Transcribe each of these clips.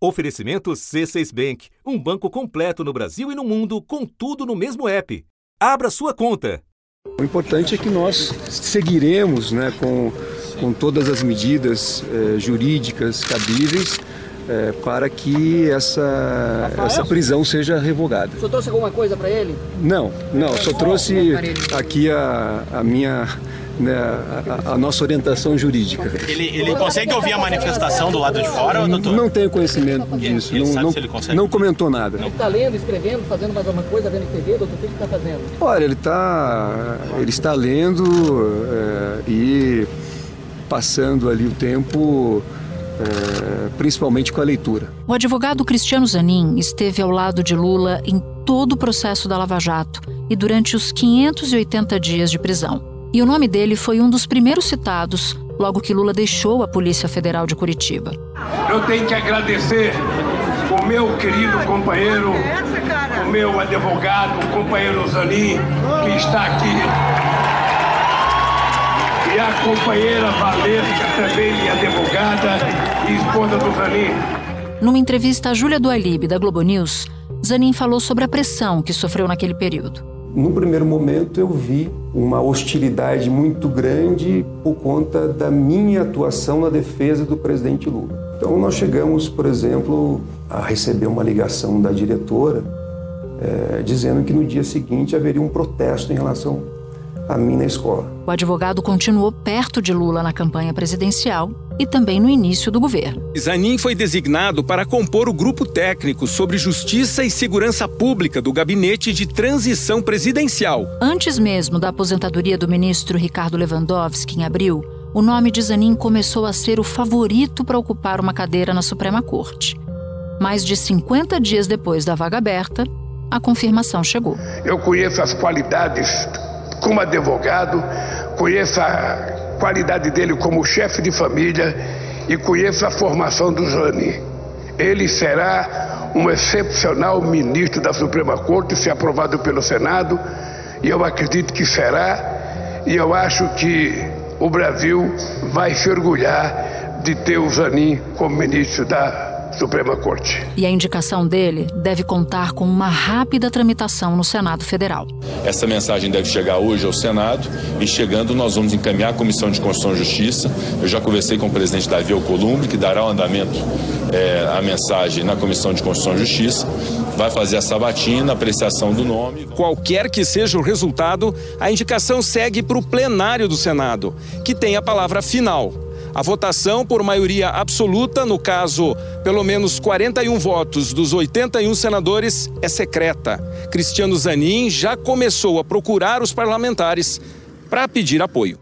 Oferecimento C6 Bank, um banco completo no Brasil e no mundo, com tudo no mesmo app. Abra sua conta. O importante é que nós seguiremos né, com, com todas as medidas eh, jurídicas cabíveis eh, para que essa, essa prisão seja revogada. O senhor trouxe alguma coisa para ele? Não, não, só trouxe aqui a, a minha né, a, a, nossa orientação jurídica. Ele, ele consegue ouvir a manifestação do lado de fora, doutor? Não tenho conhecimento disso. Ele não, sabe não, se ele consegue? não comentou nada. Ele está lendo, escrevendo, fazendo mais alguma coisa, vendo TV, doutor? O que ele está fazendo? Olha, ele, tá, ele está lendo é, e passando ali o tempo. É, principalmente com a leitura. O advogado Cristiano Zanin esteve ao lado de Lula em todo o processo da Lava Jato e durante os 580 dias de prisão. E o nome dele foi um dos primeiros citados logo que Lula deixou a Polícia Federal de Curitiba. Eu tenho que agradecer o meu querido companheiro, o meu advogado, o companheiro Zanin, que está aqui e a companheira Valesca, também minha advogada e esposa do Zanin. Numa entrevista à Júlia Dualib, da Globo News, Zanin falou sobre a pressão que sofreu naquele período. No primeiro momento, eu vi uma hostilidade muito grande por conta da minha atuação na defesa do presidente Lula. Então, nós chegamos, por exemplo, a receber uma ligação da diretora é, dizendo que no dia seguinte haveria um protesto em relação a mim na escola. O advogado continuou perto de Lula na campanha presidencial e também no início do governo. Zanin foi designado para compor o grupo técnico sobre justiça e segurança pública do gabinete de transição presidencial. Antes mesmo da aposentadoria do ministro Ricardo Lewandowski em abril, o nome de Zanin começou a ser o favorito para ocupar uma cadeira na Suprema Corte. Mais de 50 dias depois da vaga aberta, a confirmação chegou. Eu conheço as qualidades como advogado, conheço a qualidade dele como chefe de família e conheço a formação do Jani. Ele será um excepcional ministro da Suprema Corte, se aprovado pelo Senado, e eu acredito que será, e eu acho que o Brasil vai se orgulhar de ter o Zanin como ministro da Suprema Corte. E a indicação dele deve contar com uma rápida tramitação no Senado Federal. Essa mensagem deve chegar hoje ao Senado e chegando nós vamos encaminhar a Comissão de Constituição e Justiça. Eu já conversei com o presidente Davi Alcolumbre, que dará o andamento é, a mensagem na Comissão de Constituição e Justiça. Vai fazer a sabatina, a apreciação do nome. Qualquer que seja o resultado, a indicação segue para o plenário do Senado, que tem a palavra final. A votação por maioria absoluta, no caso, pelo menos 41 votos dos 81 senadores, é secreta. Cristiano Zanin já começou a procurar os parlamentares para pedir apoio.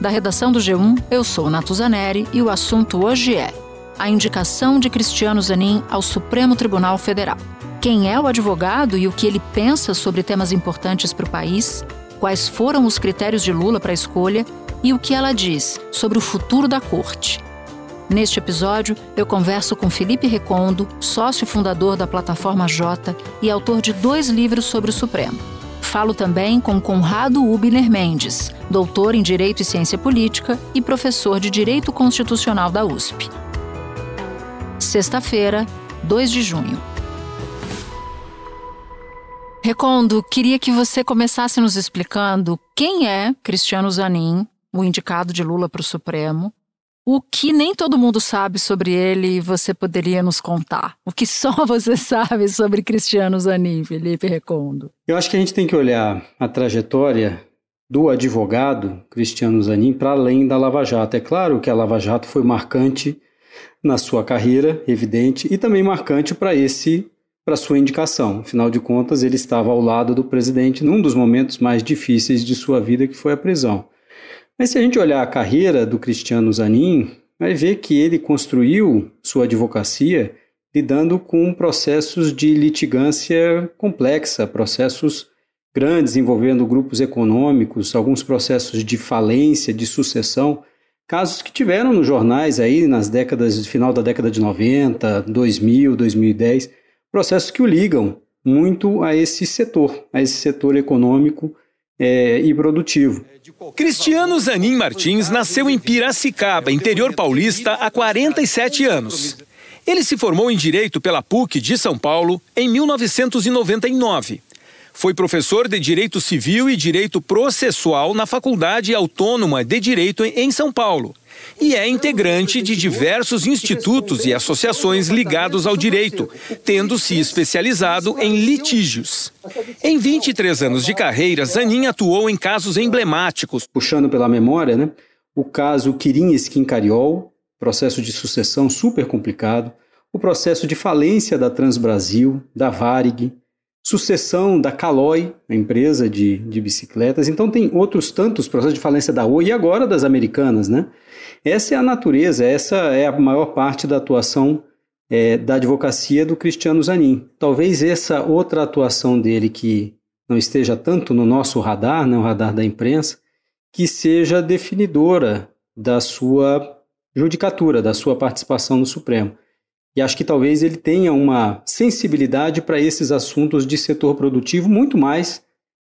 Da redação do G1, eu sou Natuzaneri e o assunto hoje é a indicação de Cristiano Zanin ao Supremo Tribunal Federal. Quem é o advogado e o que ele pensa sobre temas importantes para o país? Quais foram os critérios de Lula para a escolha e o que ela diz sobre o futuro da corte. Neste episódio, eu converso com Felipe Recondo, sócio fundador da plataforma J e autor de dois livros sobre o Supremo. Falo também com Conrado Ubner Mendes, doutor em Direito e Ciência Política e professor de Direito Constitucional da USP. Sexta-feira, 2 de junho. Recondo, queria que você começasse nos explicando quem é Cristiano Zanin, o indicado de Lula para o Supremo, o que nem todo mundo sabe sobre ele você poderia nos contar? O que só você sabe sobre Cristiano Zanin, Felipe Recondo? Eu acho que a gente tem que olhar a trajetória do advogado Cristiano Zanin para além da Lava Jato. É claro que a Lava Jato foi marcante na sua carreira, evidente, e também marcante para esse para sua indicação. Afinal de contas, ele estava ao lado do presidente num dos momentos mais difíceis de sua vida, que foi a prisão. Mas se a gente olhar a carreira do Cristiano Zanin, vai ver que ele construiu sua advocacia lidando com processos de litigância complexa, processos grandes envolvendo grupos econômicos, alguns processos de falência, de sucessão, casos que tiveram nos jornais aí nas décadas, final da década de 90, 2000, 2010 processos que o ligam muito a esse setor, a esse setor econômico é, e produtivo. Cristiano Zanin Martins nasceu em Piracicaba, interior paulista, há 47 anos. Ele se formou em Direito pela PUC de São Paulo em 1999. Foi professor de Direito Civil e Direito Processual na Faculdade Autônoma de Direito em São Paulo e é integrante de diversos institutos e associações ligados ao direito, tendo se especializado em litígios. Em 23 anos de carreira, Zanin atuou em casos emblemáticos. Puxando pela memória, né? O caso Quirin Skin Cariol, processo de sucessão super complicado, o processo de falência da Transbrasil, da Varig, sucessão da Caloi, a empresa de, de bicicletas. Então tem outros tantos processos de falência da Oi e agora das americanas, né? Essa é a natureza, essa é a maior parte da atuação é, da advocacia do Cristiano Zanin. Talvez essa outra atuação dele que não esteja tanto no nosso radar, né, radar da imprensa, que seja definidora da sua judicatura, da sua participação no Supremo. E acho que talvez ele tenha uma sensibilidade para esses assuntos de setor produtivo muito mais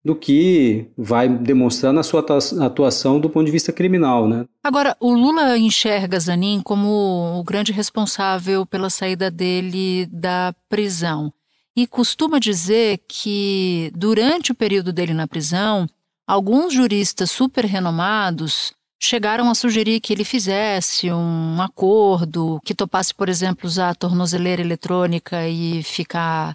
do que vai demonstrar na sua atuação do ponto de vista criminal, né? Agora, o Lula enxerga Zanin como o grande responsável pela saída dele da prisão e costuma dizer que durante o período dele na prisão, alguns juristas super renomados chegaram a sugerir que ele fizesse um acordo, que topasse, por exemplo, usar a tornozeleira eletrônica e ficar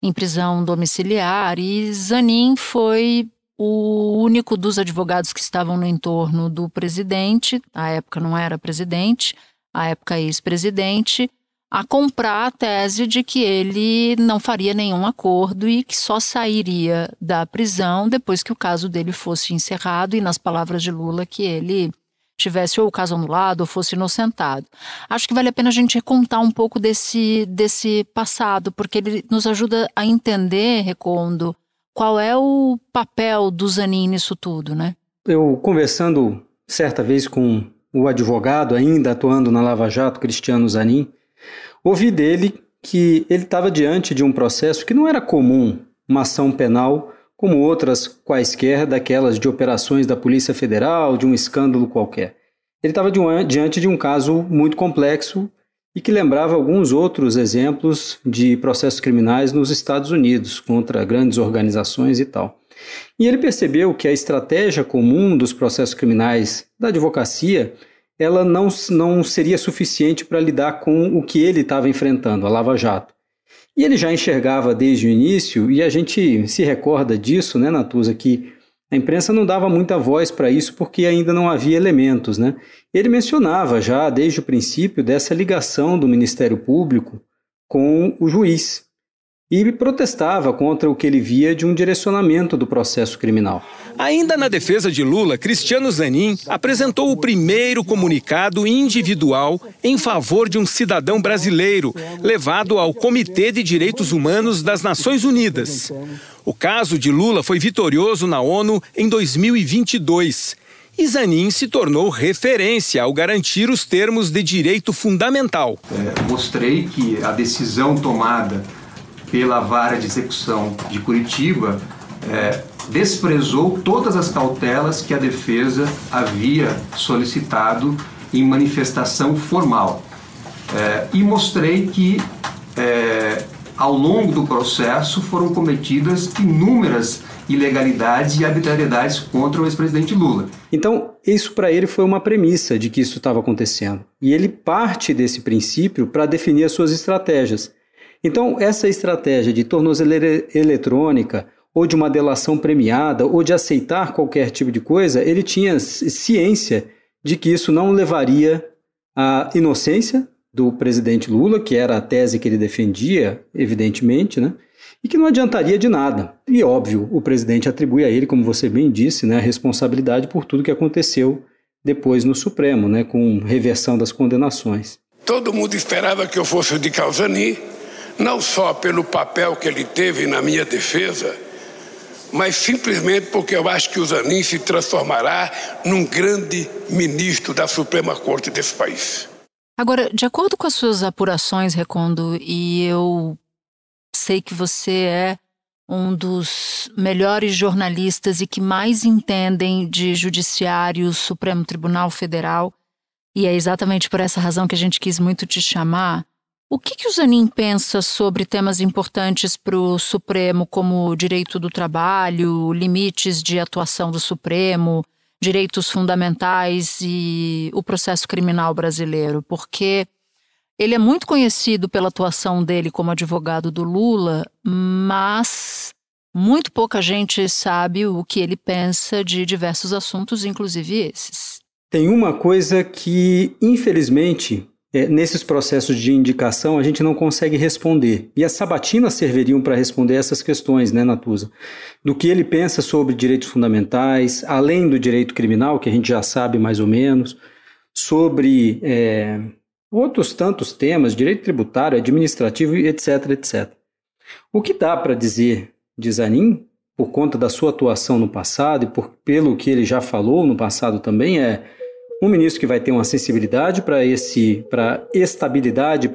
em prisão domiciliar. E Zanin foi o único dos advogados que estavam no entorno do presidente, à época não era presidente, à época ex-presidente, a comprar a tese de que ele não faria nenhum acordo e que só sairia da prisão depois que o caso dele fosse encerrado e nas palavras de Lula que ele tivesse ou o caso anulado ou fosse inocentado. Acho que vale a pena a gente recontar um pouco desse, desse passado, porque ele nos ajuda a entender, Recondo, qual é o papel do Zanin nisso tudo, né? Eu conversando certa vez com o advogado ainda atuando na Lava Jato, Cristiano Zanin, ouvi dele que ele estava diante de um processo que não era comum, uma ação penal como outras quaisquer daquelas de operações da Polícia Federal, de um escândalo qualquer. Ele estava diante de um caso muito complexo e que lembrava alguns outros exemplos de processos criminais nos Estados Unidos contra grandes organizações e tal. E ele percebeu que a estratégia comum dos processos criminais da advocacia ela não, não seria suficiente para lidar com o que ele estava enfrentando, a Lava Jato. E ele já enxergava desde o início, e a gente se recorda disso, né, Natuza, que a imprensa não dava muita voz para isso porque ainda não havia elementos, né? Ele mencionava já desde o princípio dessa ligação do Ministério Público com o juiz e protestava contra o que ele via de um direcionamento do processo criminal. Ainda na defesa de Lula, Cristiano Zanin apresentou o primeiro comunicado individual em favor de um cidadão brasileiro, levado ao Comitê de Direitos Humanos das Nações Unidas. O caso de Lula foi vitorioso na ONU em 2022. E Zanin se tornou referência ao garantir os termos de direito fundamental. É, mostrei que a decisão tomada pela vara de execução de Curitiba é, desprezou todas as cautelas que a defesa havia solicitado em manifestação formal. É, e mostrei que, é, ao longo do processo, foram cometidas inúmeras ilegalidades e arbitrariedades contra o ex-presidente Lula. Então, isso para ele foi uma premissa de que isso estava acontecendo. E ele parte desse princípio para definir as suas estratégias. Então, essa estratégia de tornozeleira eletrônica, ou de uma delação premiada, ou de aceitar qualquer tipo de coisa, ele tinha ciência de que isso não levaria à inocência do presidente Lula, que era a tese que ele defendia, evidentemente, né? e que não adiantaria de nada. E óbvio, o presidente atribui a ele, como você bem disse, né, a responsabilidade por tudo que aconteceu depois no Supremo, né, com reversão das condenações. Todo mundo esperava que eu fosse de Calzani, não só pelo papel que ele teve na minha defesa, mas simplesmente porque eu acho que o Zanin se transformará num grande ministro da Suprema Corte desse país. Agora, de acordo com as suas apurações, Recondo, e eu sei que você é um dos melhores jornalistas e que mais entendem de judiciário Supremo Tribunal Federal, e é exatamente por essa razão que a gente quis muito te chamar. O que, que o Zanin pensa sobre temas importantes para o Supremo, como direito do trabalho, limites de atuação do Supremo, direitos fundamentais e o processo criminal brasileiro? Porque ele é muito conhecido pela atuação dele como advogado do Lula, mas muito pouca gente sabe o que ele pensa de diversos assuntos, inclusive esses. Tem uma coisa que, infelizmente, é, nesses processos de indicação a gente não consegue responder. E as sabatinas serviriam para responder essas questões, né, Natuza? Do que ele pensa sobre direitos fundamentais, além do direito criminal, que a gente já sabe mais ou menos, sobre é, outros tantos temas, direito tributário, administrativo, etc, etc. O que dá para dizer de Zanin, por conta da sua atuação no passado e por, pelo que ele já falou no passado também, é um ministro que vai ter uma sensibilidade para esse, para estabilidade,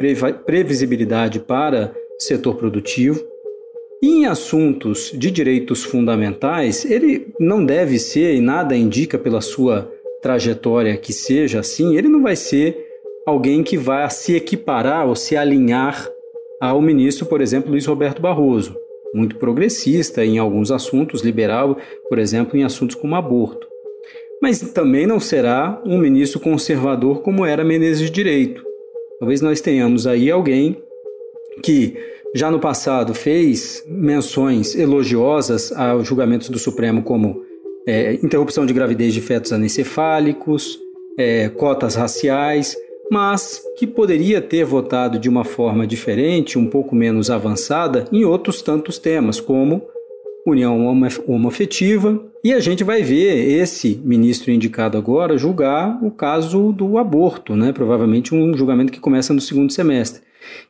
previsibilidade para setor produtivo. E em assuntos de direitos fundamentais, ele não deve ser, e nada indica pela sua trajetória que seja assim, ele não vai ser alguém que vai se equiparar ou se alinhar ao ministro, por exemplo, Luiz Roberto Barroso, muito progressista em alguns assuntos, liberal, por exemplo, em assuntos como aborto. Mas também não será um ministro conservador como era Menezes Direito. Talvez nós tenhamos aí alguém que já no passado fez menções elogiosas aos julgamentos do Supremo, como é, interrupção de gravidez de fetos anencefálicos, é, cotas raciais, mas que poderia ter votado de uma forma diferente, um pouco menos avançada, em outros tantos temas, como união homoafetiva. E a gente vai ver esse ministro indicado agora julgar o caso do aborto, né? provavelmente um julgamento que começa no segundo semestre.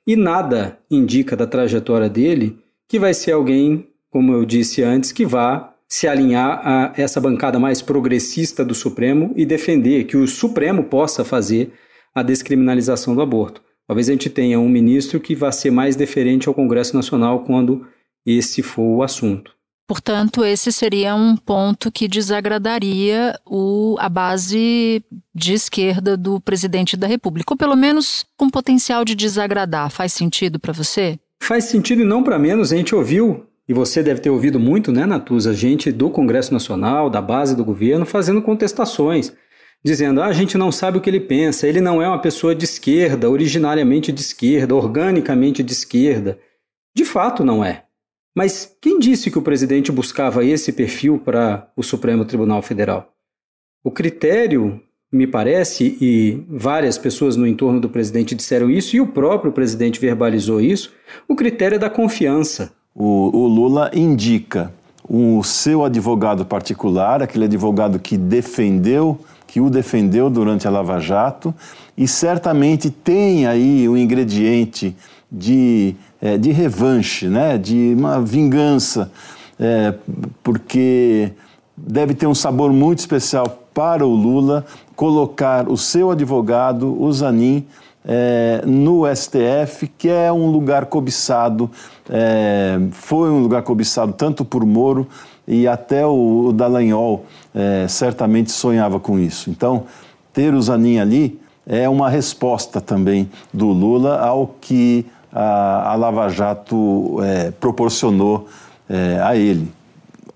E nada indica da trajetória dele que vai ser alguém, como eu disse antes, que vá se alinhar a essa bancada mais progressista do Supremo e defender que o Supremo possa fazer a descriminalização do aborto. Talvez a gente tenha um ministro que vá ser mais deferente ao Congresso Nacional quando esse for o assunto. Portanto, esse seria um ponto que desagradaria o, a base de esquerda do presidente da República, ou pelo menos com potencial de desagradar. Faz sentido para você? Faz sentido e não para menos. A gente ouviu, e você deve ter ouvido muito, né, Natuza, gente do Congresso Nacional, da base do governo, fazendo contestações dizendo: ah, a gente não sabe o que ele pensa, ele não é uma pessoa de esquerda, originariamente de esquerda, organicamente de esquerda. De fato, não é. Mas quem disse que o presidente buscava esse perfil para o Supremo Tribunal Federal? O critério, me parece, e várias pessoas no entorno do presidente disseram isso, e o próprio presidente verbalizou isso, o critério é da confiança. O, o Lula indica o seu advogado particular, aquele advogado que defendeu que o defendeu durante a Lava Jato e certamente tem aí o um ingrediente de, é, de revanche, né? de uma vingança, é, porque deve ter um sabor muito especial para o Lula colocar o seu advogado, o Zanin, é, no STF, que é um lugar cobiçado, é, foi um lugar cobiçado tanto por Moro e até o, o Dallagnol é, certamente sonhava com isso. Então, ter o Zanin ali é uma resposta também do Lula ao que a, a Lava Jato é, proporcionou é, a ele.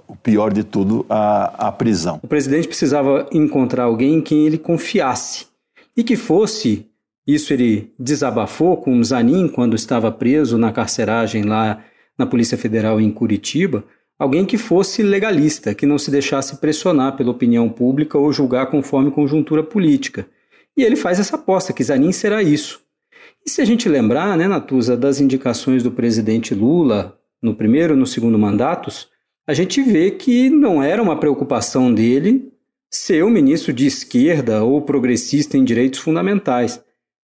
O pior de tudo, a, a prisão. O presidente precisava encontrar alguém em quem ele confiasse e que fosse isso ele desabafou com o Zanin quando estava preso na carceragem lá na Polícia Federal em Curitiba, Alguém que fosse legalista, que não se deixasse pressionar pela opinião pública ou julgar conforme conjuntura política. E ele faz essa aposta que Zanin será isso. E se a gente lembrar, né, Natuza, das indicações do presidente Lula no primeiro e no segundo mandatos, a gente vê que não era uma preocupação dele ser um ministro de esquerda ou progressista em direitos fundamentais.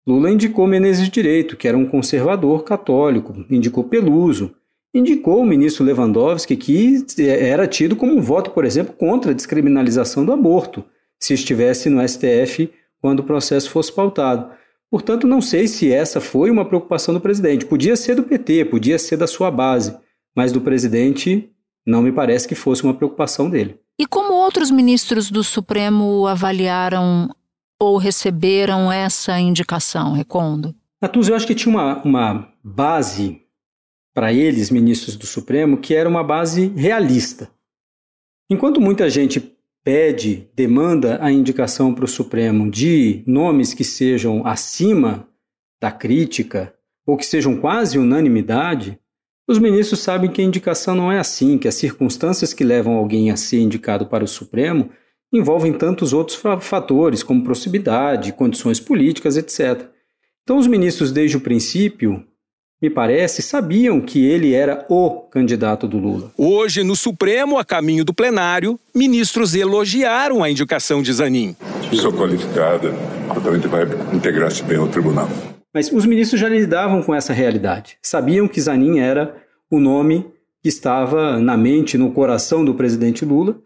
Lula indicou Menezes Direito, que era um conservador católico, indicou Peluso, indicou o ministro Lewandowski que era tido como um voto, por exemplo, contra a descriminalização do aborto, se estivesse no STF quando o processo fosse pautado. Portanto, não sei se essa foi uma preocupação do presidente. Podia ser do PT, podia ser da sua base, mas do presidente não me parece que fosse uma preocupação dele. E como outros ministros do Supremo avaliaram ou receberam essa indicação, Recondo? Natuz, eu acho que tinha uma, uma base para eles, ministros do Supremo, que era uma base realista. Enquanto muita gente pede, demanda a indicação para o Supremo de nomes que sejam acima da crítica ou que sejam quase unanimidade, os ministros sabem que a indicação não é assim, que as circunstâncias que levam alguém a ser indicado para o Supremo envolvem tantos outros fatores, como proximidade, condições políticas, etc. Então, os ministros, desde o princípio, me parece, sabiam que ele era o candidato do Lula. Hoje, no Supremo, a caminho do plenário, ministros elogiaram a indicação de Zanin. Pessoa qualificada, totalmente vai integrar-se bem ao tribunal. Mas os ministros já lidavam com essa realidade. Sabiam que Zanin era o nome que estava na mente, no coração do presidente Lula,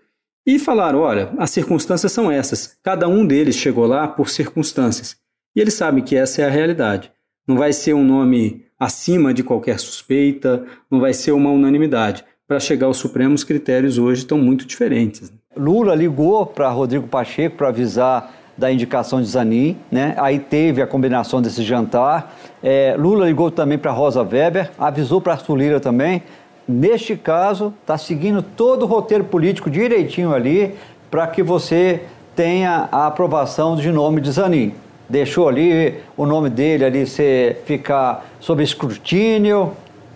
e falaram: olha, as circunstâncias são essas. Cada um deles chegou lá por circunstâncias. E eles sabem que essa é a realidade. Não vai ser um nome acima de qualquer suspeita, não vai ser uma unanimidade. Para chegar ao Supremo, os critérios hoje estão muito diferentes. Né? Lula ligou para Rodrigo Pacheco para avisar da indicação de Zanin, né? aí teve a combinação desse jantar. É, Lula ligou também para Rosa Weber, avisou para Arthur Lira também. Neste caso, está seguindo todo o roteiro político direitinho ali para que você tenha a aprovação de nome de Zanin deixou ali o nome dele ali ser, ficar sob escrutínio,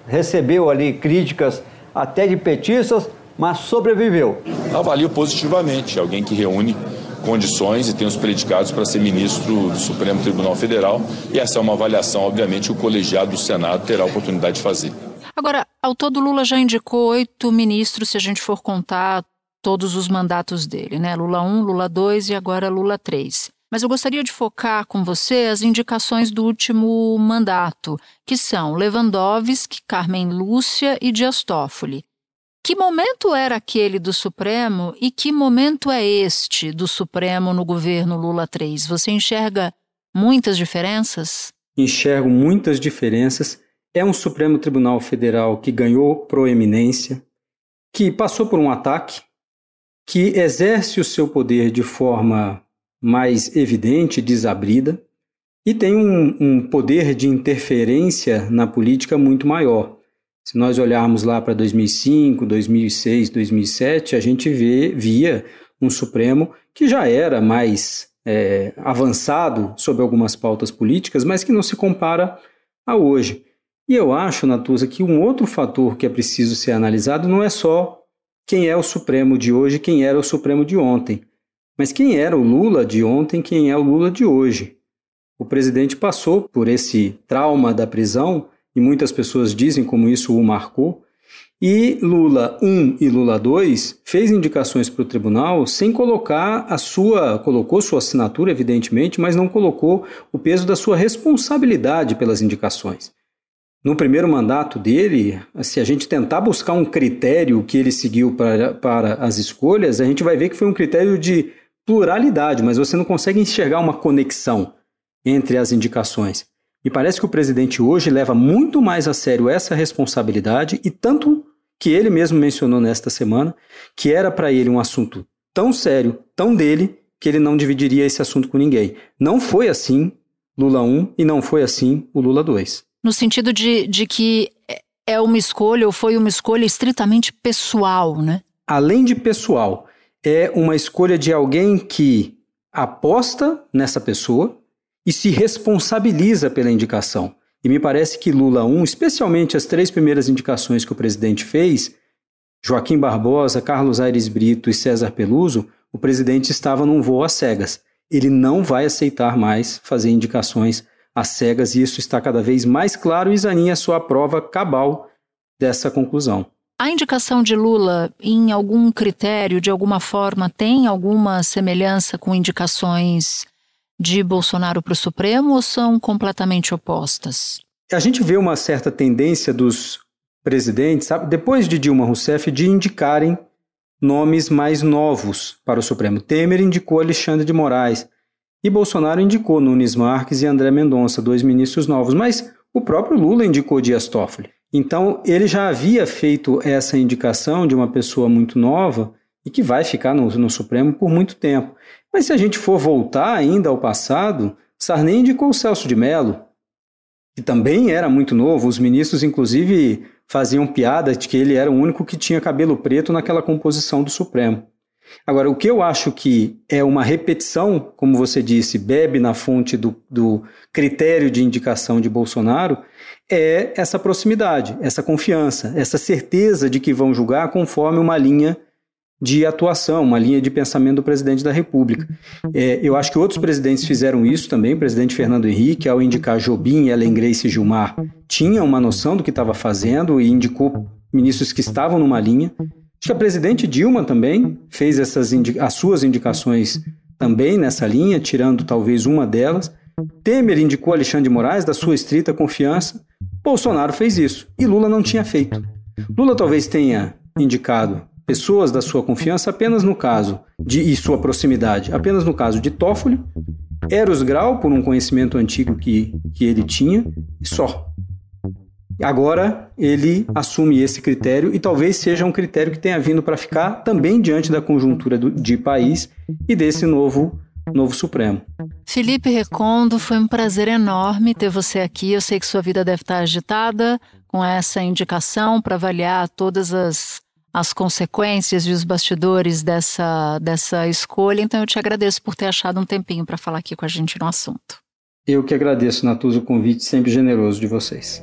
recebeu ali críticas até de petistas, mas sobreviveu. Avalio positivamente alguém que reúne condições e tem os predicados para ser ministro do Supremo Tribunal Federal, e essa é uma avaliação, obviamente, que o colegiado do Senado terá a oportunidade de fazer. Agora, ao todo, Lula já indicou oito ministros, se a gente for contar todos os mandatos dele, né? Lula 1, Lula 2 e agora Lula 3. Mas eu gostaria de focar com você as indicações do último mandato, que são Lewandowski, Carmen Lúcia e Dias Toffoli. Que momento era aquele do Supremo e que momento é este do Supremo no governo Lula 3? Você enxerga muitas diferenças? Enxergo muitas diferenças. É um Supremo Tribunal Federal que ganhou proeminência, que passou por um ataque, que exerce o seu poder de forma mais evidente, desabrida, e tem um, um poder de interferência na política muito maior. Se nós olharmos lá para 2005, 2006, 2007, a gente vê, via um Supremo que já era mais é, avançado sobre algumas pautas políticas, mas que não se compara a hoje. E eu acho, Natuza, que um outro fator que é preciso ser analisado não é só quem é o Supremo de hoje, quem era o Supremo de ontem, mas quem era o Lula de ontem, quem é o Lula de hoje? O presidente passou por esse trauma da prisão, e muitas pessoas dizem como isso o marcou, e Lula 1 e Lula 2 fez indicações para o tribunal sem colocar a sua, colocou sua assinatura, evidentemente, mas não colocou o peso da sua responsabilidade pelas indicações. No primeiro mandato dele, se a gente tentar buscar um critério que ele seguiu para, para as escolhas, a gente vai ver que foi um critério de pluralidade, mas você não consegue enxergar uma conexão entre as indicações. Me parece que o presidente hoje leva muito mais a sério essa responsabilidade e tanto que ele mesmo mencionou nesta semana que era para ele um assunto tão sério, tão dele, que ele não dividiria esse assunto com ninguém. Não foi assim Lula 1 e não foi assim o Lula 2. No sentido de, de que é uma escolha ou foi uma escolha estritamente pessoal, né? Além de pessoal, é uma escolha de alguém que aposta nessa pessoa e se responsabiliza pela indicação. E me parece que Lula 1, especialmente as três primeiras indicações que o presidente fez, Joaquim Barbosa, Carlos Aires Brito e César Peluso, o presidente estava num voo às cegas. Ele não vai aceitar mais fazer indicações às cegas e isso está cada vez mais claro e Zanin é só a prova cabal dessa conclusão. A indicação de Lula, em algum critério, de alguma forma, tem alguma semelhança com indicações de Bolsonaro para o Supremo ou são completamente opostas? A gente vê uma certa tendência dos presidentes, sabe, depois de Dilma Rousseff, de indicarem nomes mais novos para o Supremo. Temer indicou Alexandre de Moraes e Bolsonaro indicou Nunes Marques e André Mendonça, dois ministros novos, mas o próprio Lula indicou Dias Toffoli. Então, ele já havia feito essa indicação de uma pessoa muito nova e que vai ficar no, no Supremo por muito tempo. Mas se a gente for voltar ainda ao passado, Sarney indicou o Celso de Mello, que também era muito novo. Os ministros, inclusive, faziam piada de que ele era o único que tinha cabelo preto naquela composição do Supremo. Agora, o que eu acho que é uma repetição, como você disse, bebe na fonte do, do critério de indicação de Bolsonaro, é essa proximidade, essa confiança, essa certeza de que vão julgar conforme uma linha de atuação, uma linha de pensamento do presidente da República. É, eu acho que outros presidentes fizeram isso também. O presidente Fernando Henrique, ao indicar Jobim, Ellen Grace e Gilmar, tinha uma noção do que estava fazendo e indicou ministros que estavam numa linha. Acho que a presidente Dilma também fez essas as suas indicações também nessa linha, tirando talvez uma delas. Temer indicou Alexandre de Moraes da sua estrita confiança. Bolsonaro fez isso e Lula não tinha feito. Lula talvez tenha indicado pessoas da sua confiança apenas no caso de e sua proximidade, apenas no caso de Toffoli, Eros Grau, por um conhecimento antigo que, que ele tinha, e só. Agora ele assume esse critério e talvez seja um critério que tenha vindo para ficar também diante da conjuntura do, de país e desse novo novo Supremo. Felipe Recondo, foi um prazer enorme ter você aqui. Eu sei que sua vida deve estar agitada com essa indicação para avaliar todas as as consequências e os bastidores dessa, dessa escolha. Então eu te agradeço por ter achado um tempinho para falar aqui com a gente no assunto. Eu que agradeço, Natuza, o convite sempre generoso de vocês.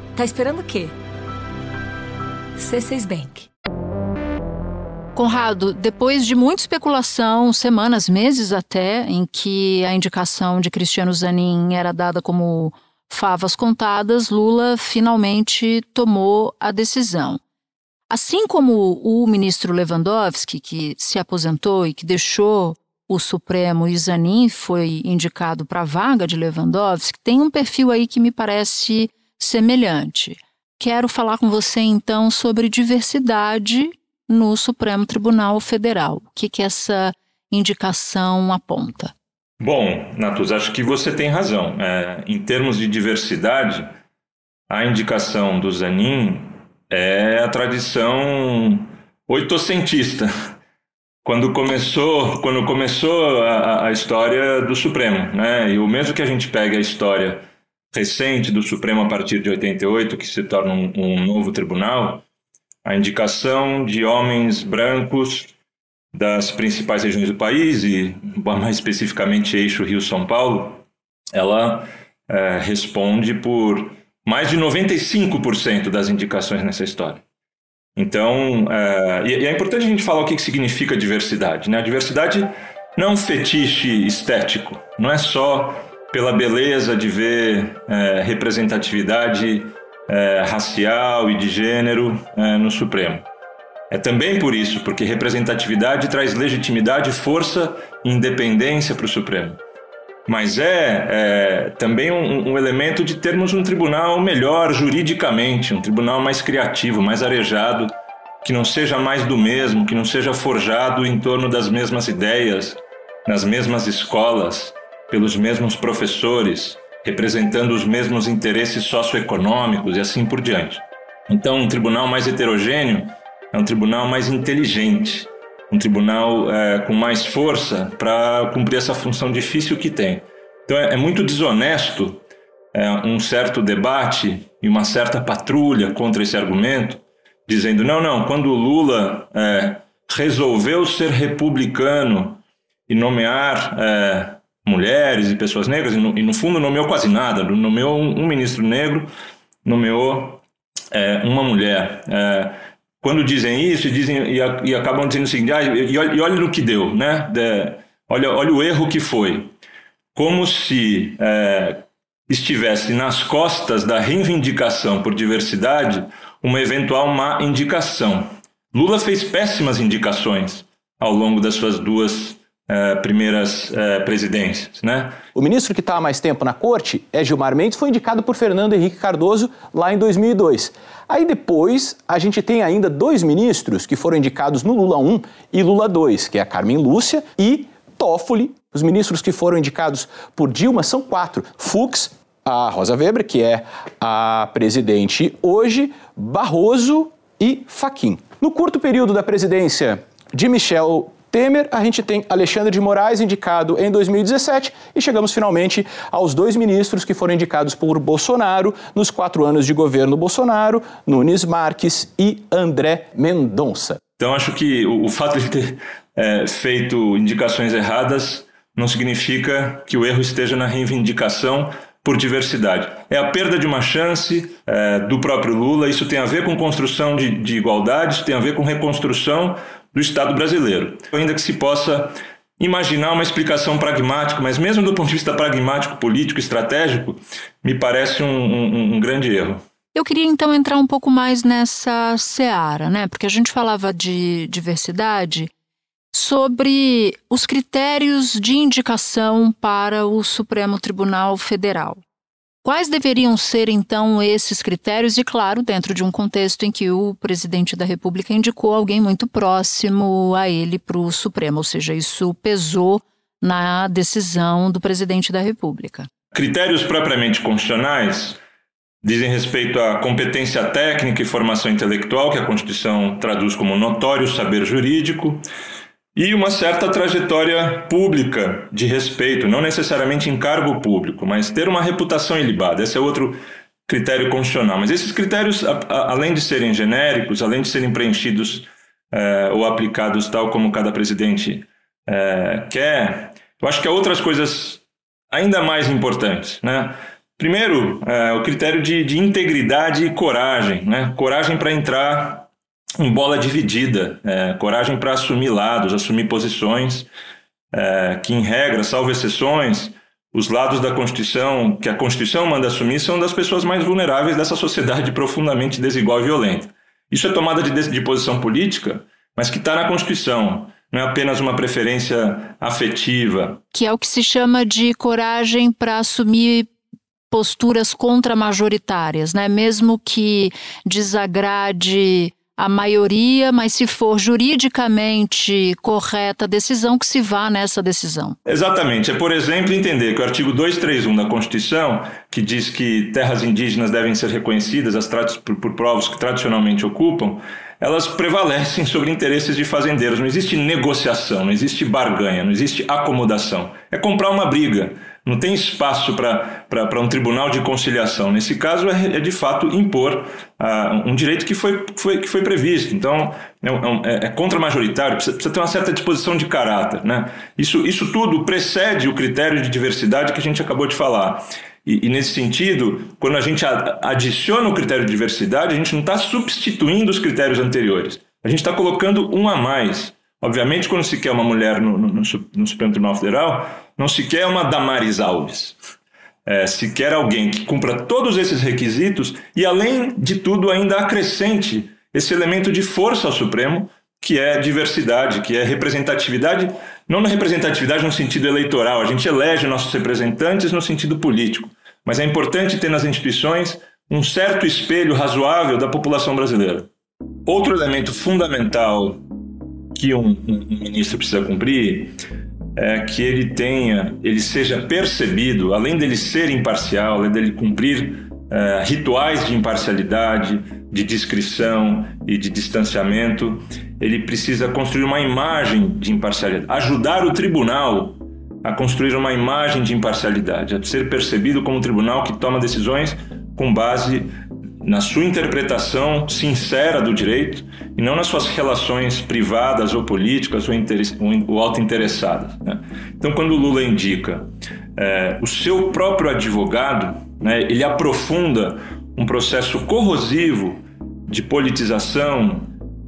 Tá esperando o quê? C6 Bank. Conrado, depois de muita especulação, semanas, meses até, em que a indicação de Cristiano Zanin era dada como favas contadas, Lula finalmente tomou a decisão. Assim como o ministro Lewandowski, que se aposentou e que deixou o Supremo e Zanin foi indicado para a vaga de Lewandowski, tem um perfil aí que me parece semelhante. Quero falar com você então sobre diversidade no Supremo Tribunal Federal. O que, que essa indicação aponta? Bom, Natus, acho que você tem razão. É, em termos de diversidade, a indicação do Zanin é a tradição oitocentista. Quando começou, quando começou a, a história do Supremo, né? E o mesmo que a gente pega a história recente do Supremo a partir de 88, que se torna um, um novo tribunal, a indicação de homens brancos das principais regiões do país e mais especificamente eixo Rio-São Paulo, ela é, responde por mais de 95% das indicações nessa história. Então, é, e é importante a gente falar o que significa diversidade. Né? A diversidade não é um fetiche estético, não é só pela beleza de ver é, representatividade é, racial e de gênero é, no Supremo. É também por isso, porque representatividade traz legitimidade, força e independência para o Supremo. Mas é, é também um, um, elemento de termos um tribunal melhor juridicamente, um tribunal mais criativo, mais arejado, que não seja mais do mesmo, que não seja forjado em torno das mesmas ideias, nas mesmas escolas, pelos mesmos professores, representando os mesmos interesses socioeconômicos e assim por diante. Então, um tribunal mais heterogêneo é um tribunal mais inteligente, um tribunal é, com mais força para cumprir essa função difícil que tem. Então é, é muito desonesto é, um certo debate e uma certa patrulha contra esse argumento, dizendo: não, não, quando o Lula é, resolveu ser republicano e nomear é, mulheres e pessoas negras, e no, e no, fundo nomeou quase nada, nomeou um, um ministro negro, nomeou é, uma mulher quando dizem isso e, dizem, e, e acabam dizendo o seguinte, ah, e, e olha no que deu, né? De, olha, olha o erro que foi. Como se é, estivesse nas costas da reivindicação por diversidade uma eventual má indicação. Lula fez péssimas indicações ao longo das suas duas eh, primeiras eh, presidências. Né? O ministro que está há mais tempo na corte é Gilmar Mendes, foi indicado por Fernando Henrique Cardoso lá em 2002. Aí depois a gente tem ainda dois ministros que foram indicados no Lula 1 e Lula 2, que é a Carmen Lúcia e Toffoli. Os ministros que foram indicados por Dilma são quatro: Fux, a Rosa Weber, que é a presidente hoje, Barroso e Faquim. No curto período da presidência de Michel Temer, a gente tem Alexandre de Moraes indicado em 2017 e chegamos finalmente aos dois ministros que foram indicados por Bolsonaro nos quatro anos de governo Bolsonaro, Nunes Marques e André Mendonça. Então acho que o, fato de ter é, feito indicações erradas não significa que o erro esteja na reivindicação por diversidade. É a perda de uma chance é, do próprio Lula, isso tem a ver com construção de, de igualdade, isso tem a ver com reconstrução do Estado brasileiro. Ainda que se possa imaginar uma explicação pragmática, mas mesmo do ponto de vista pragmático, político, estratégico, me parece um, um, um grande erro. Eu queria então entrar um pouco mais nessa seara, né? Porque a gente falava de diversidade sobre os critérios de indicação para o Supremo Tribunal Federal. Quais deveriam ser, então, esses critérios? E, claro, dentro de um contexto em que o presidente da República indicou alguém muito próximo a ele para o Supremo, ou seja, isso pesou na decisão do presidente da República. Critérios propriamente constitucionais dizem respeito à competência técnica e formação intelectual, que a Constituição traduz como notório saber jurídico, e uma certa trajetória pública de respeito, não necessariamente em cargo público, mas ter uma reputação ilibada. Esse é outro critério constitucional. Mas esses critérios, além de serem genéricos, além de serem preenchidos é, ou aplicados tal como cada presidente é, quer, eu acho que há outras coisas ainda mais importantes. Né? Primeiro, é, o critério de, de integridade e coragem. Né? Coragem para entrar em bola dividida, é, coragem para assumir lados, assumir posições, é, que em regra, salvo exceções, os lados da Constituição que a Constituição manda assumir são das pessoas mais vulneráveis dessa sociedade profundamente desigual e violenta. Isso é tomada de, de posição política, mas que está na Constituição. Não é apenas uma preferência afetiva. Que é o que se chama de coragem para assumir posturas contra-majoritárias, né? Mesmo que desagrade a maioria, mas se for juridicamente correta a decisão, que se vá nessa decisão. Exatamente. É, por exemplo, entender que o artigo 231 da Constituição, que diz que terras indígenas devem ser reconhecidas as por, por povos que tradicionalmente ocupam, elas prevalecem sobre interesses de fazendeiros. Não existe negociação, não existe barganha, não existe acomodação. É comprar uma briga. Não tem espaço para um tribunal de conciliação. Nesse caso, é, é de fato impor uh, um direito que foi, foi, que foi previsto. Então, é, é, é contra-majoritário, precisa, precisa, ter uma certa disposição de caráter. Né? Isso, isso tudo precede o critério de diversidade que a gente acabou de falar. E, e, nesse sentido, quando a gente adiciona o critério de diversidade, a gente não está substituindo os critérios anteriores. A gente está colocando um a mais. Obviamente, quando se quer uma mulher no, no, no, Supremo Tribunal Federal, não se quer uma Damares Alves. É, se quer alguém que cumpra todos esses requisitos e, além de tudo, ainda acrescente esse elemento de força ao Supremo, que é diversidade, que é representatividade, não na representatividade no sentido eleitoral, a gente elege nossos representantes no sentido político, mas é importante ter nas instituições um certo espelho razoável da população brasileira. Outro elemento fundamental que um, um ministro precisa cumprir é que ele tenha, ele seja percebido, além dele ser imparcial, além dele cumprir é, rituais de imparcialidade, de discrição e de distanciamento, ele precisa construir uma imagem de imparcialidade, ajudar o tribunal a construir uma imagem de imparcialidade, a ser percebido como um tribunal que toma decisões com base na sua interpretação sincera do direito e não nas suas relações privadas ou políticas ou, ou auto-interessadas. Né? Então, quando o Lula indica é, o seu próprio advogado, né, ele aprofunda um processo corrosivo de politização.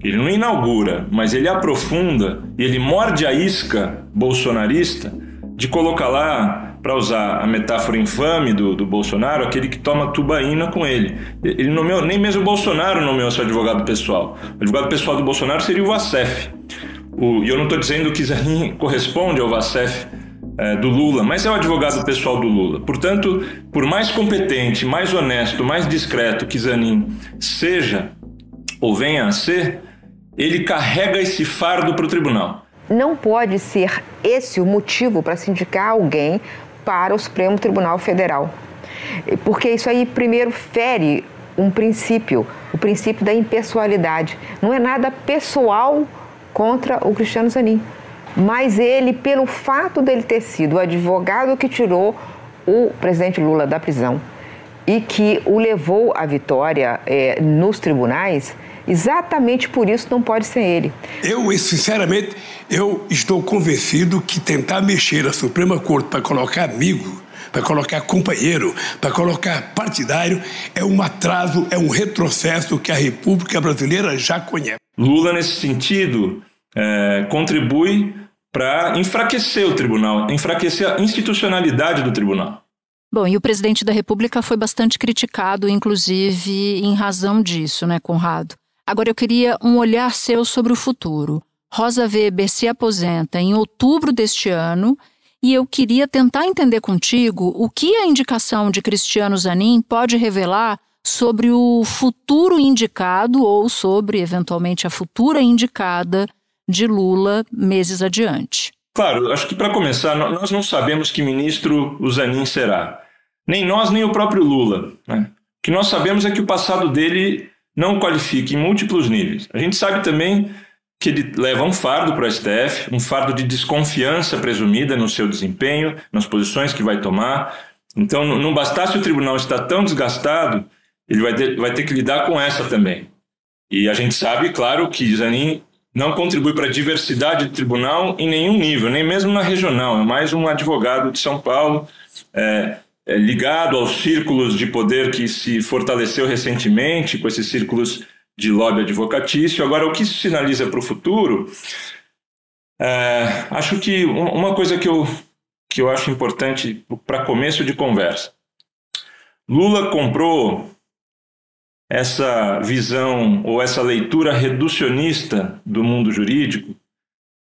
Ele não inaugura, mas ele aprofunda e ele morde a isca bolsonarista de colocar lá para usar a metáfora infame do, do Bolsonaro, aquele que toma tubaína com ele. Ele nomeou, nem mesmo o Bolsonaro nomeou seu advogado pessoal. O advogado pessoal do Bolsonaro seria o Vacef. E eu não estou dizendo que Zanin corresponde ao Vacef é, do Lula, mas é o advogado pessoal do Lula. Portanto, por mais competente, mais honesto, mais discreto que Zanin seja ou venha a ser, ele carrega esse fardo para o tribunal. Não pode ser esse o motivo para se indicar alguém para o Supremo Tribunal Federal. Porque isso aí, primeiro, fere um princípio, o princípio da impessoalidade. Não é nada pessoal contra o Cristiano Zanin. Mas ele, pelo fato dele ter sido o advogado que tirou o presidente Lula da prisão e que o levou à vitória é, nos tribunais, exatamente por isso não pode ser ele. Eu, sinceramente, eu estou convencido que tentar mexer a Suprema Corte para colocar amigo, para colocar companheiro, para colocar partidário, é um atraso, é um retrocesso que a República Brasileira já conhece. Lula, nesse sentido, é, contribui para enfraquecer o tribunal, enfraquecer a institucionalidade do tribunal. Bom, e o presidente da República foi bastante criticado, inclusive em razão disso, né, Conrado? Agora eu queria um olhar seu sobre o futuro. Rosa Weber se aposenta em outubro deste ano e eu queria tentar entender contigo o que a indicação de Cristiano Zanin pode revelar sobre o futuro indicado ou sobre, eventualmente, a futura indicada de Lula meses adiante. Claro, acho que para começar, nós não sabemos que ministro o Zanin será. Nem nós, nem o próprio Lula. Né? O que nós sabemos é que o passado dele não qualifica em múltiplos níveis. A gente sabe também que ele leva um fardo para o STF, um fardo de desconfiança presumida no seu desempenho, nas posições que vai tomar. Então, não bastasse o tribunal estar tão desgastado, ele vai ter, vai ter que lidar com essa também. E a gente sabe, claro, que Zanin não contribui para a diversidade do tribunal em nenhum nível, nem mesmo na regional. É mais um advogado de São Paulo, é, ligado aos círculos de poder que se fortaleceu recentemente, com esses círculos de lobby advocatício. Agora, o que isso sinaliza para o futuro? É, acho que uma coisa que eu, que eu acho importante para começo de conversa. Lula comprou essa visão ou essa leitura reducionista do mundo jurídico,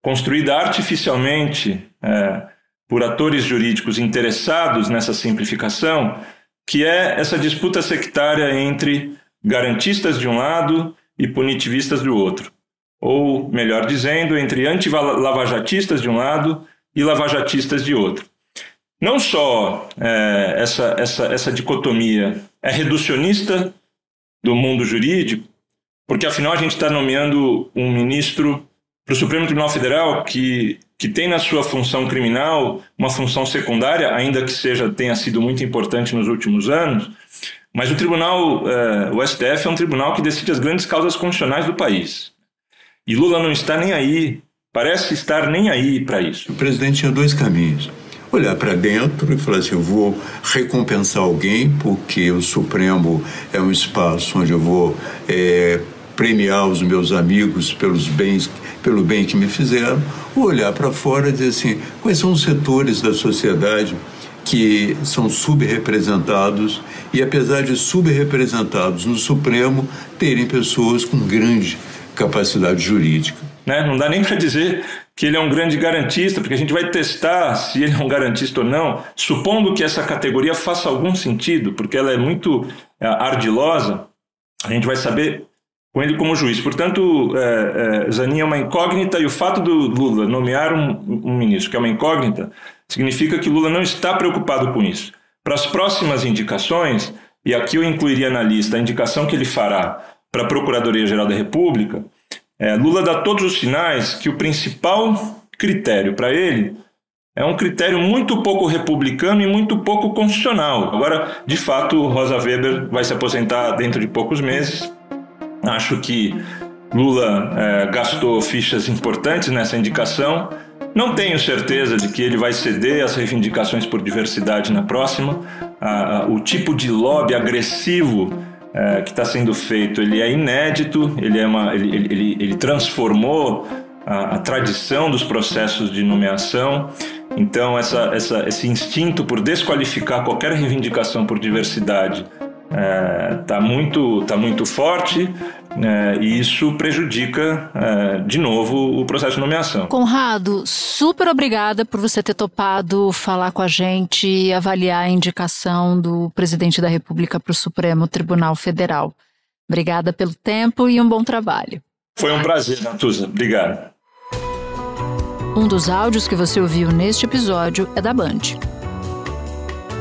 construída artificialmente é, por atores jurídicos interessados nessa simplificação, que é essa disputa sectária entre garantistas de um lado e punitivistas do outro. Ou, melhor dizendo, entre anti-lavajatistas de um lado e lavajatistas de outro. Não só é, essa, essa, essa dicotomia é reducionista do mundo jurídico, porque afinal a gente está nomeando um ministro para o Supremo Tribunal Federal que, que tem na sua função criminal uma função secundária, ainda que seja tenha sido muito importante nos últimos anos, mas o tribunal, é, o STF é um tribunal que decide as grandes causas constitucionais do país. E Lula não está nem aí, parece estar nem aí para isso. O presidente tinha dois caminhos olhar para dentro e falar assim: eu vou recompensar alguém, porque o Supremo é um espaço onde eu vou é, premiar os meus amigos pelos bens, pelo bem que me fizeram, ou olhar para fora e dizer assim: quais são os setores da sociedade que são subrepresentados e, apesar de subrepresentados no Supremo, terem pessoas com grande capacidade jurídica. Né? Não dá nem para dizer que ele é um grande garantista, porque a gente vai testar se ele é um garantista ou não, supondo que essa categoria faça algum sentido, porque ela é muito é, ardilosa, a gente vai saber com ele como juiz. Portanto, é, é, Zanin é uma incógnita e o fato do Lula nomear um, um ministro que é uma incógnita significa que Lula não está preocupado com isso. Para as próximas indicações, e aqui eu incluiria na lista a indicação que ele fará para a Procuradoria-Geral da República, é, Lula dá todos os sinais que o principal critério para ele é um critério muito pouco republicano e muito pouco constitucional. Agora, de fato, Rosa Weber vai se aposentar dentro de poucos meses. Acho que Lula é, gastou fichas importantes nessa indicação. Não tenho certeza de que ele vai ceder às reivindicações por diversidade na próxima. o tipo de lobby agressivo é, que está sendo feito ele é inédito, ele, é uma, ele, ele, ele transformou a, a, tradição dos processos de nomeação Então, essa, essa, esse instinto por desqualificar qualquer reivindicação por diversidade está é, tá muito, tá muito forte é, e isso prejudica, é, de novo, o processo de nomeação. Conrado, super obrigada por você ter topado falar com a gente e avaliar a indicação do presidente da República para o Supremo Tribunal Federal. Obrigada pelo tempo e um bom trabalho. Foi um prazer, Natuza. Obrigado. Um dos áudios que você ouviu neste episódio é da Band.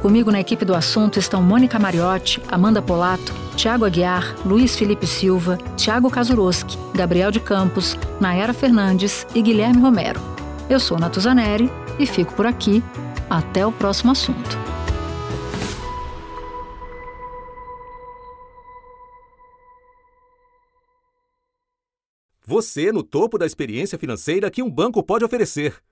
Comigo na equipe do assunto estão Mônica Mariotti, Amanda Polato, Tiago Aguiar, Luiz Felipe Silva, Tiago Kazuroski, Gabriel de Campos, Nayara Fernandes e Guilherme Romero. Eu sou Natuzaneri e fico por aqui. Até o próximo assunto. Você no topo da experiência financeira que um banco pode oferecer.